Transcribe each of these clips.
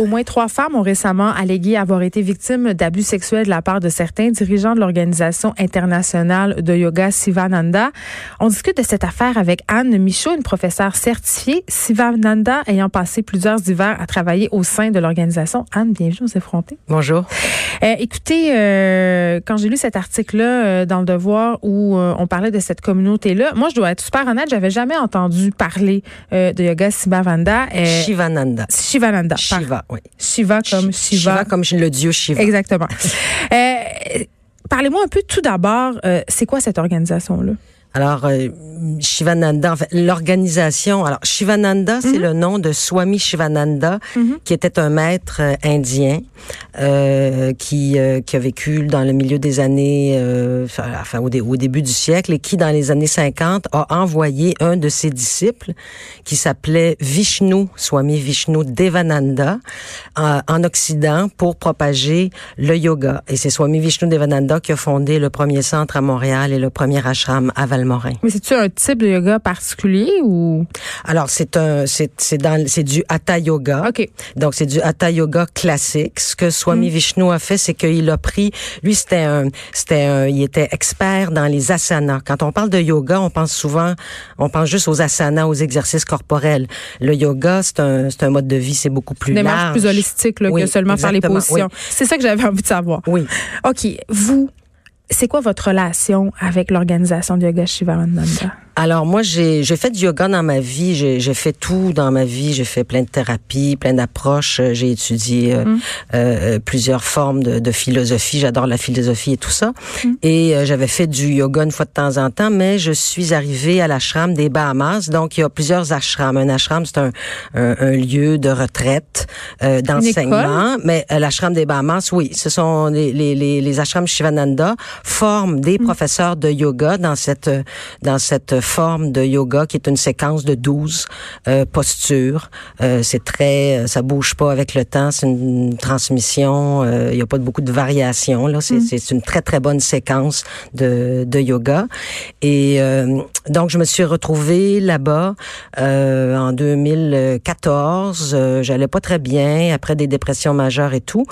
Au moins trois femmes ont récemment allégué avoir été victimes d'abus sexuels de la part de certains dirigeants de l'Organisation internationale de yoga Sivananda. On discute de cette affaire avec Anne Michaud, une professeure certifiée Sivananda ayant passé plusieurs hivers à travailler au sein de l'organisation. Anne, bienvenue aux effrontés. Bonjour. Euh, écoutez, euh, quand j'ai lu cet article-là euh, dans Le Devoir où on parlait de cette communauté-là, moi, je dois être super honnête, j'avais jamais entendu parler de yoga Sivananda. Shivananda. Shivananda. Shiva, oui. Shiva comme Shiva. Shiva comme le dieu Shiva. Exactement. Euh, Parlez-moi un peu tout d'abord, euh, c'est quoi cette organisation-là? Alors, euh, Shivananda, en fait, l'organisation, alors Shivananda, c'est Mhm. le nom de Swami Shivananda, qui était un maître euh, indien euh, qui, euh, qui a vécu dans le milieu des années, euh, enfin au, dé- au début du siècle, et qui, dans les années 50, a envoyé un de ses disciples, qui s'appelait Vishnu, Swami Vishnu Devananda, en, en Occident pour propager le yoga. Et c'est Swami Vishnu Devananda qui a fondé le premier centre à Montréal et le premier ashram à Mais c'est-tu un type de yoga particulier ou? Alors c'est un c'est c'est dans c'est du hatha yoga. OK. Donc c'est du hatha yoga classique. Ce que Swami Mm. Vishnu a fait, c'est qu'il a pris lui c'était un c'était un il était expert dans les asanas. Quand on parle de yoga, on pense souvent on pense juste aux asanas, aux exercices corporels. Le yoga, c'est un c'est un mode de vie, c'est beaucoup plus Une démarche large. plus holistique là, Oui, que seulement faire les positions. oui. C'est ça que j'avais envie de savoir. Oui. OK. Vous, c'est quoi votre relation avec l'organisation de yoga Shivananda? Alors moi j'ai fait du yoga dans ma vie, j'ai fait tout dans ma vie, j'ai fait plein de thérapies, plein d'approches, Euh, j'ai étudié euh, euh, plusieurs formes de, de philosophie, j'adore la philosophie et tout ça. Et euh, j'avais fait du yoga une fois de temps en temps, mais je suis arrivée à l'ashram des Bahamas, donc il y a plusieurs ashrams. Un ashram c'est un, un, un lieu de retraite, euh, d'enseignement, mais euh, l'ashram des Bahamas, oui, ce sont les les les, les ashrams Shivananda forment des professeurs de yoga dans cette euh, dans cette forme de yoga qui est une séquence de 12 euh, postures. Euh, c'est très, euh, ça bouge pas avec le temps. C'est une transmission. euh, Il y a pas beaucoup de variations là. C'est c'est une très très bonne séquence de, de yoga. Et euh, donc je me suis retrouvée là-bas euh, en 2014. Euh, J'allais pas très bien après des dépressions majeures et tout.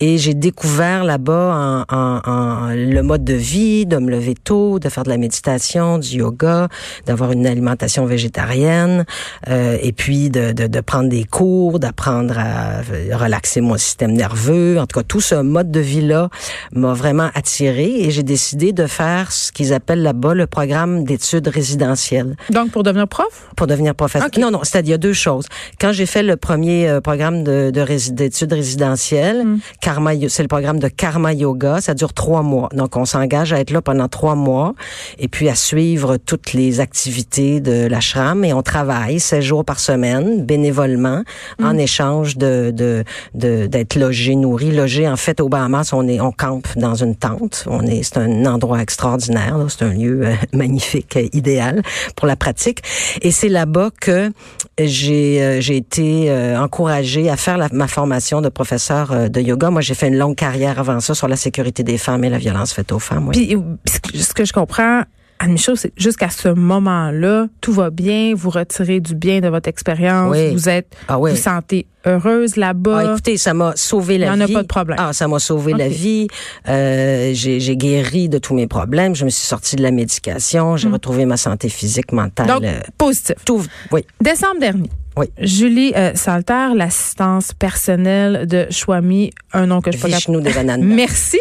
Et j'ai découvert là-bas en, en, en le mode de vie, de me lever tôt, de faire de la méditation, du yoga, d'avoir une alimentation végétarienne, euh, et puis de, de, de prendre des cours, d'apprendre à relaxer mon système nerveux. En tout cas, tout ce mode de vie-là m'a vraiment attiré et j'ai décidé de faire ce qu'ils appellent là-bas le programme d'études résidentielles Donc, pour devenir prof? pour devenir professeur. Ok. Non, non, c'est-à-dire il y a deux choses. Quand j'ai fait le premier euh, programme de, de d'études résidentielles, Mm. Karma, c'est le programme de Karma Yoga, ça dure trois mois. Donc on s'engage à être là pendant trois mois et puis à suivre toutes les activités de l'ashram et on travaille 16 jours par semaine bénévolement Mm. en échange de de de- d'être logé, nourri, logé. En fait, au Bahamas, on est on campe dans une tente. On est c'est un endroit extraordinaire. C'est un lieu euh, magnifique, euh, idéal pour la pratique. Et c'est là-bas que j'ai euh, j'ai été euh, encouragée à faire la- ma formation de professeur de yoga. Moi, j'ai fait une longue carrière avant ça sur la sécurité des femmes et la violence faite aux femmes. oui. Puis, ce que je comprends, Anne Michaud, c'est jusqu'à ce moment-là, tout va bien, vous retirez du bien de votre expérience, Oui. vous êtes, Ah oui. vous sentez heureuse là-bas. Ah, écoutez, ça m'a sauvé la Il y en a vie. pas de problème. Ah, ça m'a sauvé la vie. Euh, j'ai guéri de tous mes problèmes. Je me suis sortie de la médication. J'ai retrouvé ma santé physique, mentale. Donc, euh, positif. tout. Oui. Décembre dernier. Oui. Julie euh, Salter, l'assistance personnelle de Chouami, un nom que je peux Vishnu Devananda. Merci.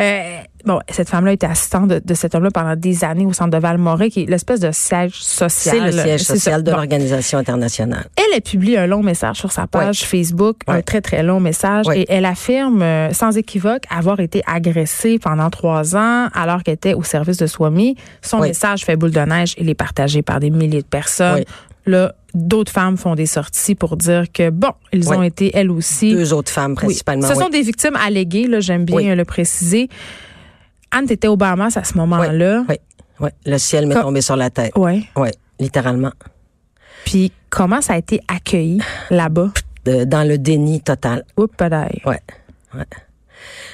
Euh, bon, cette femme-là était assistante de, de cet homme-là pendant des années au centre de Valmoré, qui est l'espèce de siège social. C'est le siège social de Bon. l'organisation internationale. Elle a publié un long message sur sa page Facebook, un très très long message, Ouais. et elle affirme euh, sans équivoque avoir été agressée pendant trois ans alors qu'elle était au service de Swami. Son message fait boule de neige, il est partagé par des milliers de personnes. Là, d'autres femmes font des sorties pour dire que bon, ils ont été elles aussi. Deux autres femmes Oui. principalement. Ce oui. sont des victimes alléguées, là, j'aime bien le préciser. Anne, t'étais au Bahamas à ce moment-là. Oui, oui. Le ciel m'est tombé sur la tête. Ouais. Oui, littéralement. Puis comment ça a été accueilli là-bas? Dans le déni total. Oups, padaille. Ouais. ouais.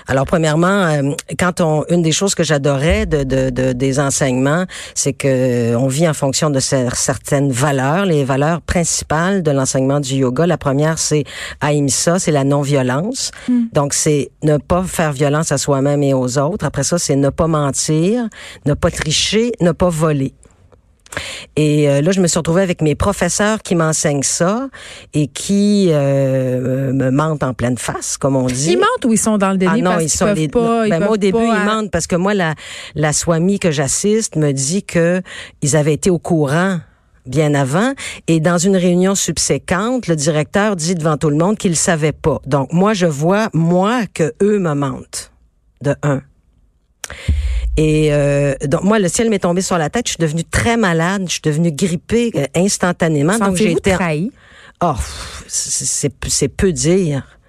Alors, premièrement, euh, quand on, une des choses que j'adorais de, de, de- des enseignements, c'est que euh, on vit en fonction de cer- certaines valeurs, les valeurs principales de l'enseignement du yoga. La première, c'est ahimsa, c'est la non-violence. Donc, c'est ne pas faire violence à soi-même et aux autres. Après ça, c'est ne pas mentir, ne pas tricher, ne pas voler. Et euh, là, je me suis retrouvée avec mes professeurs qui m'enseignent ça et qui euh, me mentent en pleine face, comme on dit. Ils mentent ou ils sont dans le déni Ah non, parce ils sont peuvent les- pas, ils Ben, moi, au début, pas, ils hein. mentent parce que moi, la, la Swami que j'assiste me dit que ils avaient été au courant bien avant et dans une réunion subséquente, le directeur dit devant tout le monde qu'il savait pas. Donc moi, je vois moi que eux me mentent de un. Et euh, donc moi, le ciel m'est tombé sur la tête. Je suis devenue très malade. Je suis devenue grippée euh, instantanément. Donc j'ai été trahi? Oh, c'est peu dire.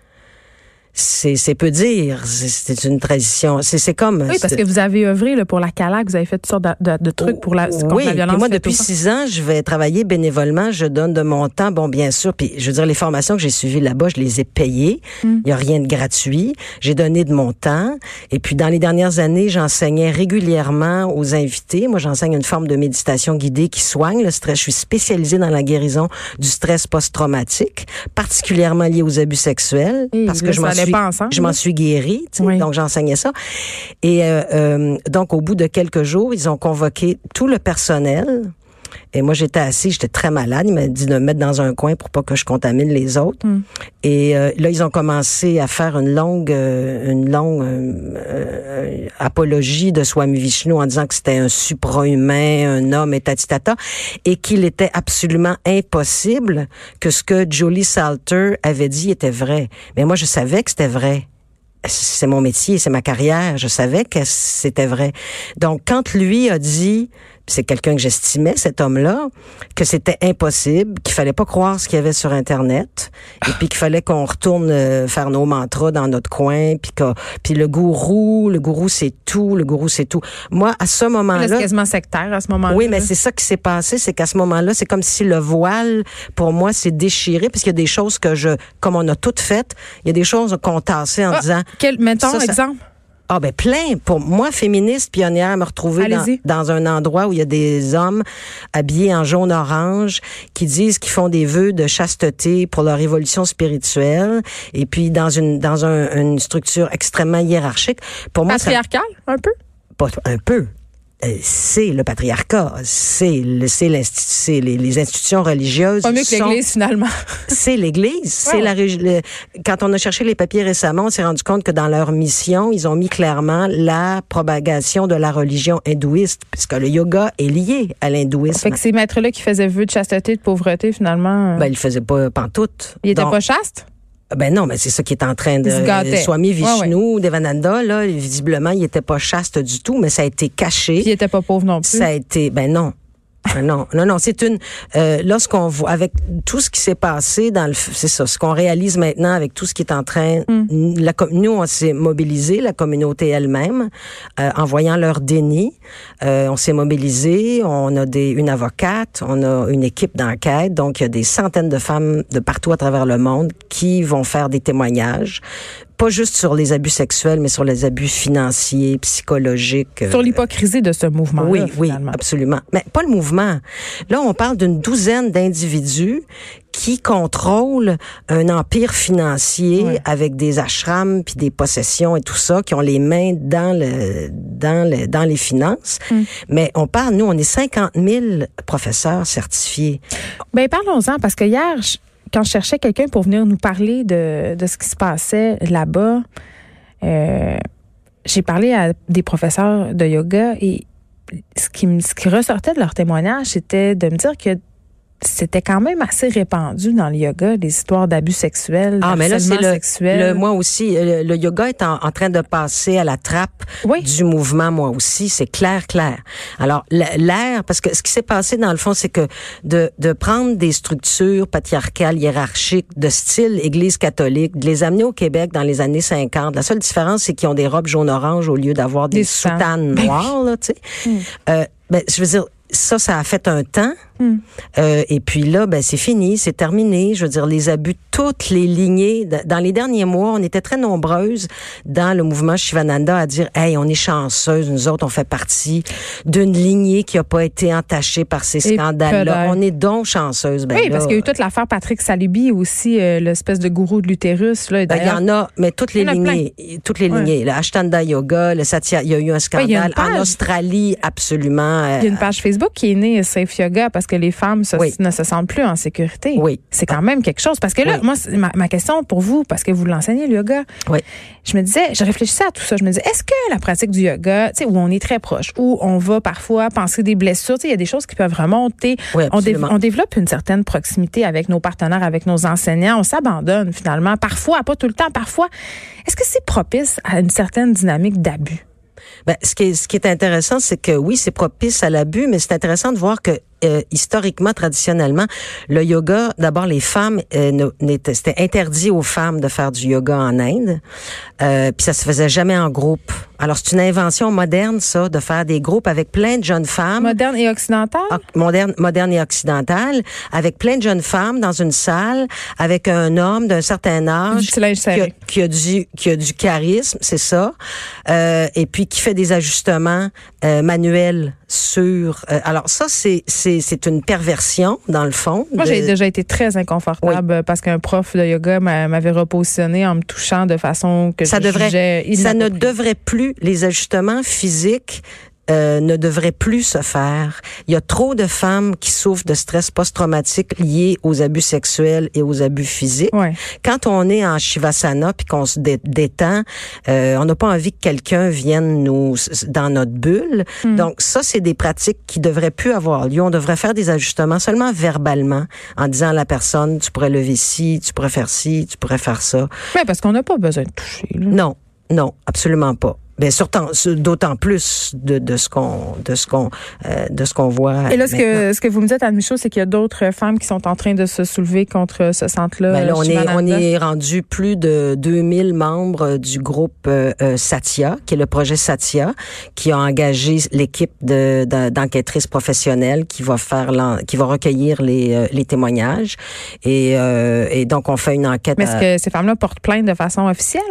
C'est peu dire. C'est- une tradition. C'est c'est comme. Oui, parce que vous avez œuvré là, pour la CALAC, vous avez fait toutes sortes de, de- de trucs pour la, contre oui, la puis violence. moi, faite depuis six ans, je vais travailler bénévolement. Je donne de mon temps, bon, bien sûr. Puis, je veux dire, les formations que j'ai suivies là-bas, je les ai payées. Hmm. Il y a rien de gratuit. J'ai donné de mon temps. Et puis, dans les dernières années, j'enseignais régulièrement aux invités. Moi, j'enseigne une forme de méditation guidée qui soigne le stress. Je suis spécialisée dans la guérison du stress post-traumatique, particulièrement lié aux abus sexuels, Et parce que je m'en suis, pas ensemble, je m'en suis guérie. tu sais. Oui. Donc, j'enseignais ça. Et euh, euh, donc, au bout de quelques jours, ils ont convoqué tout le personnel. Et moi, j'étais assis, j'étais très malade. Il m'a dit de me mettre dans un coin pour pas que je contamine les autres. Hmm. Et euh, là, ils ont commencé à faire une longue, euh, une longue euh, euh, apologie de Swami Vishnu en disant que c'était un supra-humain, un homme et tatitata, et qu'il était absolument impossible que ce que Jolie Salter avait dit était vrai. Mais moi, je savais que c'était vrai c'est mon métier, c'est ma carrière. Je savais que c'était vrai. Donc, quand lui a dit, c'est quelqu'un que j'estimais, cet homme-là, que c'était impossible, qu'il fallait pas croire ce qu'il y avait sur Internet, et puis qu'il fallait qu'on retourne euh, faire nos mantras dans notre coin, puis que, puis le gourou, le gourou c'est tout, le gourou c'est tout. Moi, à ce Là, moment-là, C'est quasiment sectaire à ce moment-là. oui, mais c'est ça qui s'est passé, c'est qu'à ce moment-là, c'est comme si le voile, pour moi, s'est déchiré, parce qu'il y a des choses que je, comme on a toutes faites, il y a des choses qu'on tassait en Ah, disant, quel, mettons, Ça, ça- exemple. Ah ben plein. Pour moi, féministe, pionnière, me retrouver dans, un endroit où il y a des hommes habillés en jaune-orange qui disent qu'ils font des vœux de chasteté pour leur évolution spirituelle, et puis dans une dans un- une structure extrêmement hiérarchique. Pour moi, ça, Patriarcal, un peu? pas un peu. Euh, C'est le patriarcat, c'est le- c'est l'insti- c'est les, les institutions religieuses. Pas mieux que sont- l'Église, finalement. c'est l'Église. C'est la le- Quand on a cherché les papiers récemment, on s'est rendu compte que dans leur mission, ils ont mis clairement la propagation de la religion hindouiste, puisque le yoga est lié à l'hindouisme. Fait que ces maîtres-là qui faisaient vœu de chasteté, de pauvreté, finalement, euh, Ben, ils faisaient pas pantoute. ils étaient Donc, pas chastes? Ben non, mais c'est ça qui est en train de. Swami Ouais, Vishnu, Devananda, là, visiblement, il était pas chaste du tout, mais ça a été caché. Puis ils étaient pas pauvres non plus. Ça a été, ben non. Ben non, non, non, c'est une. Euh, lorsqu'on voit avec tout ce qui s'est passé dans le, c'est ça, ce qu'on réalise maintenant avec tout ce qui est en train. La, com- nous, on s'est mobilisé, la communauté elle-même, euh, en voyant leur déni. Euh, on s'est mobilisé. On a des, une avocate, on a une équipe d'enquête. Donc, il y a des centaines de femmes de partout à travers le monde qui vont faire des témoignages, pas juste sur les abus sexuels, mais sur les abus financiers, psychologiques. Sur euh, l'hypocrisie de ce mouvement-là, oui, oui, finalement. absolument. Mais pas le mouvement. Là, on parle d'une douzaine d'individus qui contrôlent un empire financier avec des ashrams puis des possessions et tout ça, qui ont les mains dans le dans le dans les finances. Hmm. Mais on parle, nous, on est 50 000 professeurs certifiés. Ben parlons-en parce que hier, je- quand je cherchais quelqu'un pour venir nous parler de, de ce qui se passait là-bas, euh, j'ai parlé à des professeurs de yoga et ce qui, ce qui ressortait de leur témoignage, c'était de me dire que c'était quand même assez répandu dans le yoga, les histoires d'abus sexuels, ah, mais là, c'est le, sexuel. le, moi aussi, le, le yoga est en, en, train de passer à la trappe Oui. du mouvement, moi aussi, c'est clair, clair. Alors, l'air, parce que ce qui s'est passé dans le fond, c'est que de, de prendre des structures patriarcales, hiérarchiques, de style Église catholique, de les amener au Québec dans les années 50, la seule différence, c'est qu'ils ont des robes jaune-orange au lieu d'avoir des, Des soutanes Ben noires, là, tu sais. Euh, ben, je veux dire, ça, ça a fait un temps. Hmm. Euh, et puis là, ben c'est fini, c'est terminé. Je veux dire, les abus, toutes les lignées. Dans les derniers mois, on était très nombreuses dans le mouvement Shivananda à dire, hey, on est chanceuse, nous autres, on fait partie d'une lignée qui a pas été entachée par ces scandales-là. On est donc chanceuse. Ben oui, là, parce qu'il y a eu toute l'affaire Patrick Salibi aussi, euh, l'espèce de gourou de l'utérus. Ben, il y en a, mais toutes les lignées, toutes les Ouais. lignées. Le Ashtanga Yoga, le Satya, il y a eu un scandale en Australie, absolument. euh, Il y a une page Facebook qui est née Safe Yoga parce que les femmes se- Oui. ne se sentent plus en sécurité. Oui. C'est quand même quelque chose. Parce que là, Oui. moi, ma, ma question pour vous, parce que vous l'enseignez, le yoga, Oui. je me disais, je réfléchissais à tout ça. Je me disais, est-ce que la pratique du yoga, tu sais, où on est très proche, où on va parfois penser des blessures, tu sais, il y a des choses qui peuvent remonter. Oui, on, dé- absolument. on développe une certaine proximité avec nos partenaires, avec nos enseignants. On s'abandonne finalement. Parfois, pas tout le temps, parfois. Est-ce que c'est propice à une certaine dynamique d'abus? Ben, ce, qui est, ce qui est intéressant, c'est que oui, c'est propice à l'abus, mais c'est intéressant de voir que euh, historiquement, traditionnellement, le yoga, d'abord les femmes, euh, c'était interdit aux femmes de faire du yoga en Inde, euh, puis ça se faisait jamais en groupe. Alors c'est une invention moderne, ça, de faire des groupes avec plein de jeunes femmes Moderne et occidentale? oc- moderne, moderne et occidentale, avec plein de jeunes femmes dans une salle, avec un homme d'un certain âge qui a, qui a du qui a du charisme, c'est ça, euh, et puis qui fait des ajustements euh, manuels sur. euh, alors ça, c'est c'est c'est une perversion dans le fond. Moi, de- j'ai déjà été très inconfortable parce qu'un prof de yoga m'a- m'avait repositionné en me touchant de façon que ça je devrait, jugeais ça ne devrait plus, les ajustements physiques euh, ne devraient plus se faire. Il y a trop de femmes qui souffrent de stress post-traumatique lié aux abus sexuels et aux abus physiques. Ouais. Quand on est en shivasana puis qu'on se dé- détend, euh, on n'a pas envie que quelqu'un vienne nous dans notre bulle. Hmm. Donc ça, c'est des pratiques qui devraient plus avoir lieu. On devrait faire des ajustements seulement verbalement en disant à la personne, tu pourrais lever ci, tu pourrais faire ci, tu pourrais faire ça. Ouais, parce qu'on n'a pas besoin de toucher. là. Non, non, absolument pas. Surtout, d'autant plus de, de ce qu'on, de ce qu'on, euh, de ce qu'on voit. Et là, ce maintenant. que, ce que vous me dites, Anne Michaud, c'est qu'il y a d'autres femmes qui sont en train de se soulever contre ce centre-là. Ben là, on est, on est rendu plus de 2000 membres du groupe euh, euh, Satya, qui est le projet Satya, qui a engagé l'équipe de, de- d'enquêtrices professionnelles qui va faire, qui va recueillir les, euh, les témoignages. Et, euh, et donc, on fait une enquête. Mais à- est-ce que ces femmes-là portent plainte de façon officielle?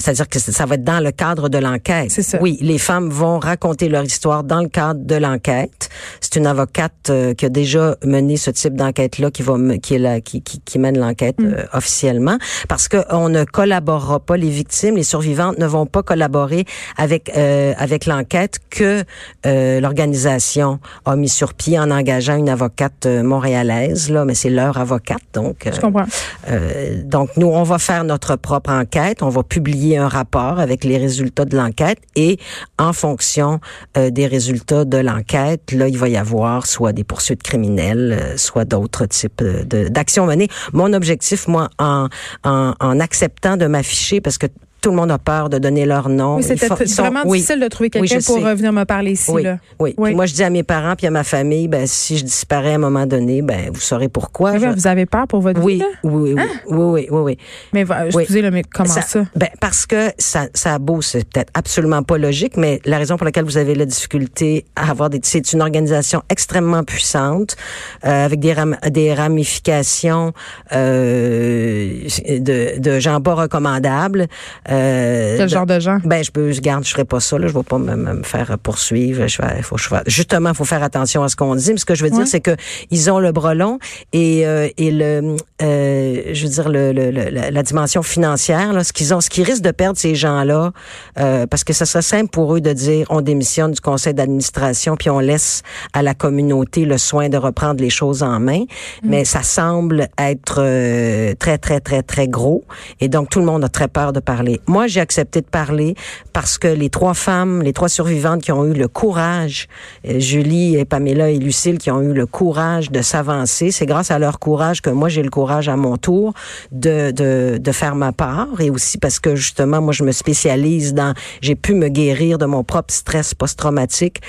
C'est-à-dire que ça va être dans le cadre de l'enquête. C'est ça. Oui, les femmes vont raconter leur histoire dans le cadre de l'enquête. C'est une avocate euh, qui a déjà mené ce type d'enquête-là, qui va qui est la, qui, qui, qui mène l'enquête Mm. euh, officiellement, parce que on ne collaborera pas. Les victimes, les survivantes ne vont pas collaborer avec euh, avec l'enquête que euh, l'organisation a mis sur pied en engageant une avocate euh, montréalaise. Là, mais c'est leur avocate, donc. euh, Je comprends. euh, donc, nous, on va faire notre propre enquête. On va publier un rapport avec les résultats de l'enquête et en fonction euh, des résultats de l'enquête, là, il va y avoir soit des poursuites criminelles, euh, soit d'autres types d'actions menées. Mon objectif, moi, en, en acceptant de m'afficher, parce que tout le monde a peur de donner leur nom. Oui, c'était vraiment oui. difficile de trouver quelqu'un pour sais. venir me parler ici. Oui, Là. oui. Puis moi, je dis à mes parents puis à ma famille, ben si je disparais à un moment donné, ben vous saurez pourquoi. Je- Vous avez peur pour votre vie, oui, là? oui, oui, oui, oui, oui, oui. Mais excusez, là, mais comment ça? Ben, parce que ça, ça a beau, c'est peut-être absolument pas logique, mais la raison pour laquelle vous avez la difficulté à avoir des, c'est une organisation extrêmement puissante, euh, avec des, ram- des ramifications euh, de, de gens pas recommandables. Euh, Quel genre de gens? ben, je peux, je garde, je ferai pas ça, là. Je vais pas me, me- faire poursuivre. Je vais, faut, je vais- justement, faut faire attention à ce qu'on dit. Mais ce que je veux dire, c'est que ils ont le bras long et, euh, et le, euh, je veux dire, le, le- le- la, dimension financière, là, ce qu'ils ont, ce qu'ils risquent de perdre ces gens-là, euh, parce que ça serait simple pour eux de dire, on démissionne du conseil d'administration puis on laisse à la communauté le soin de reprendre les choses en main. Mais ça semble être euh, très, très, très, très gros. Et donc, tout le monde a très peur de parler. Moi, j'ai accepté de parler parce que les trois femmes, les trois survivantes qui ont eu le courage, euh, Julie et Pamela et Lucille, qui ont eu le courage de s'avancer, c'est grâce à leur courage que moi, j'ai le courage à mon tour de, de, de faire ma part et aussi parce que justement, moi, je me spécialise dans, j'ai pu me guérir de mon propre stress post-traumatique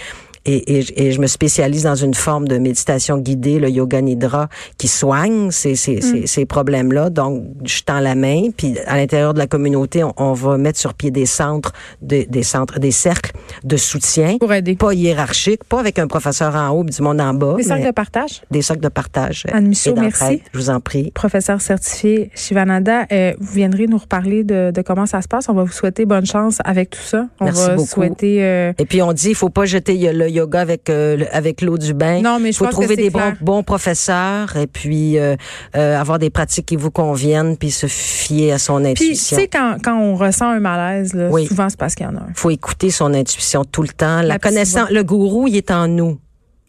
et, et, et, je me spécialise dans une forme de méditation guidée, le yoga nidra, qui soigne ces, ces, mm. ces, ces problèmes-là. Donc, je tends la main, puis à l'intérieur de la communauté, on, on, va mettre sur pied des centres, des, des centres, des cercles de soutien, pour aider, pas hiérarchique, pas avec un professeur en haut, du monde en bas. Des cercles de partage? Des cercles de partage. Anne Michaud, merci. Je vous en prie. Professeur certifié Shivananda, euh, vous viendrez nous reparler de, de, comment ça se passe. On va vous souhaiter bonne chance avec tout ça. On merci va beaucoup. souhaiter. Euh... Et puis on dit, il faut pas jeter le yoga avec euh, avec l'eau du bain. Non, mais je faut pense trouver que des bons, bons professeurs et puis euh, euh, avoir des pratiques qui vous conviennent puis se fier à son Puis, tu intuition. sais, quand, quand on ressent un malaise, là, Oui. souvent, c'est parce qu'il y en a un. faut écouter son intuition tout le temps. La, La connaissance, le gourou, il est en nous.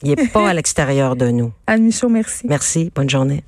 Il est pas à l'extérieur de nous. Anne Michaud, merci. Merci. Bonne journée.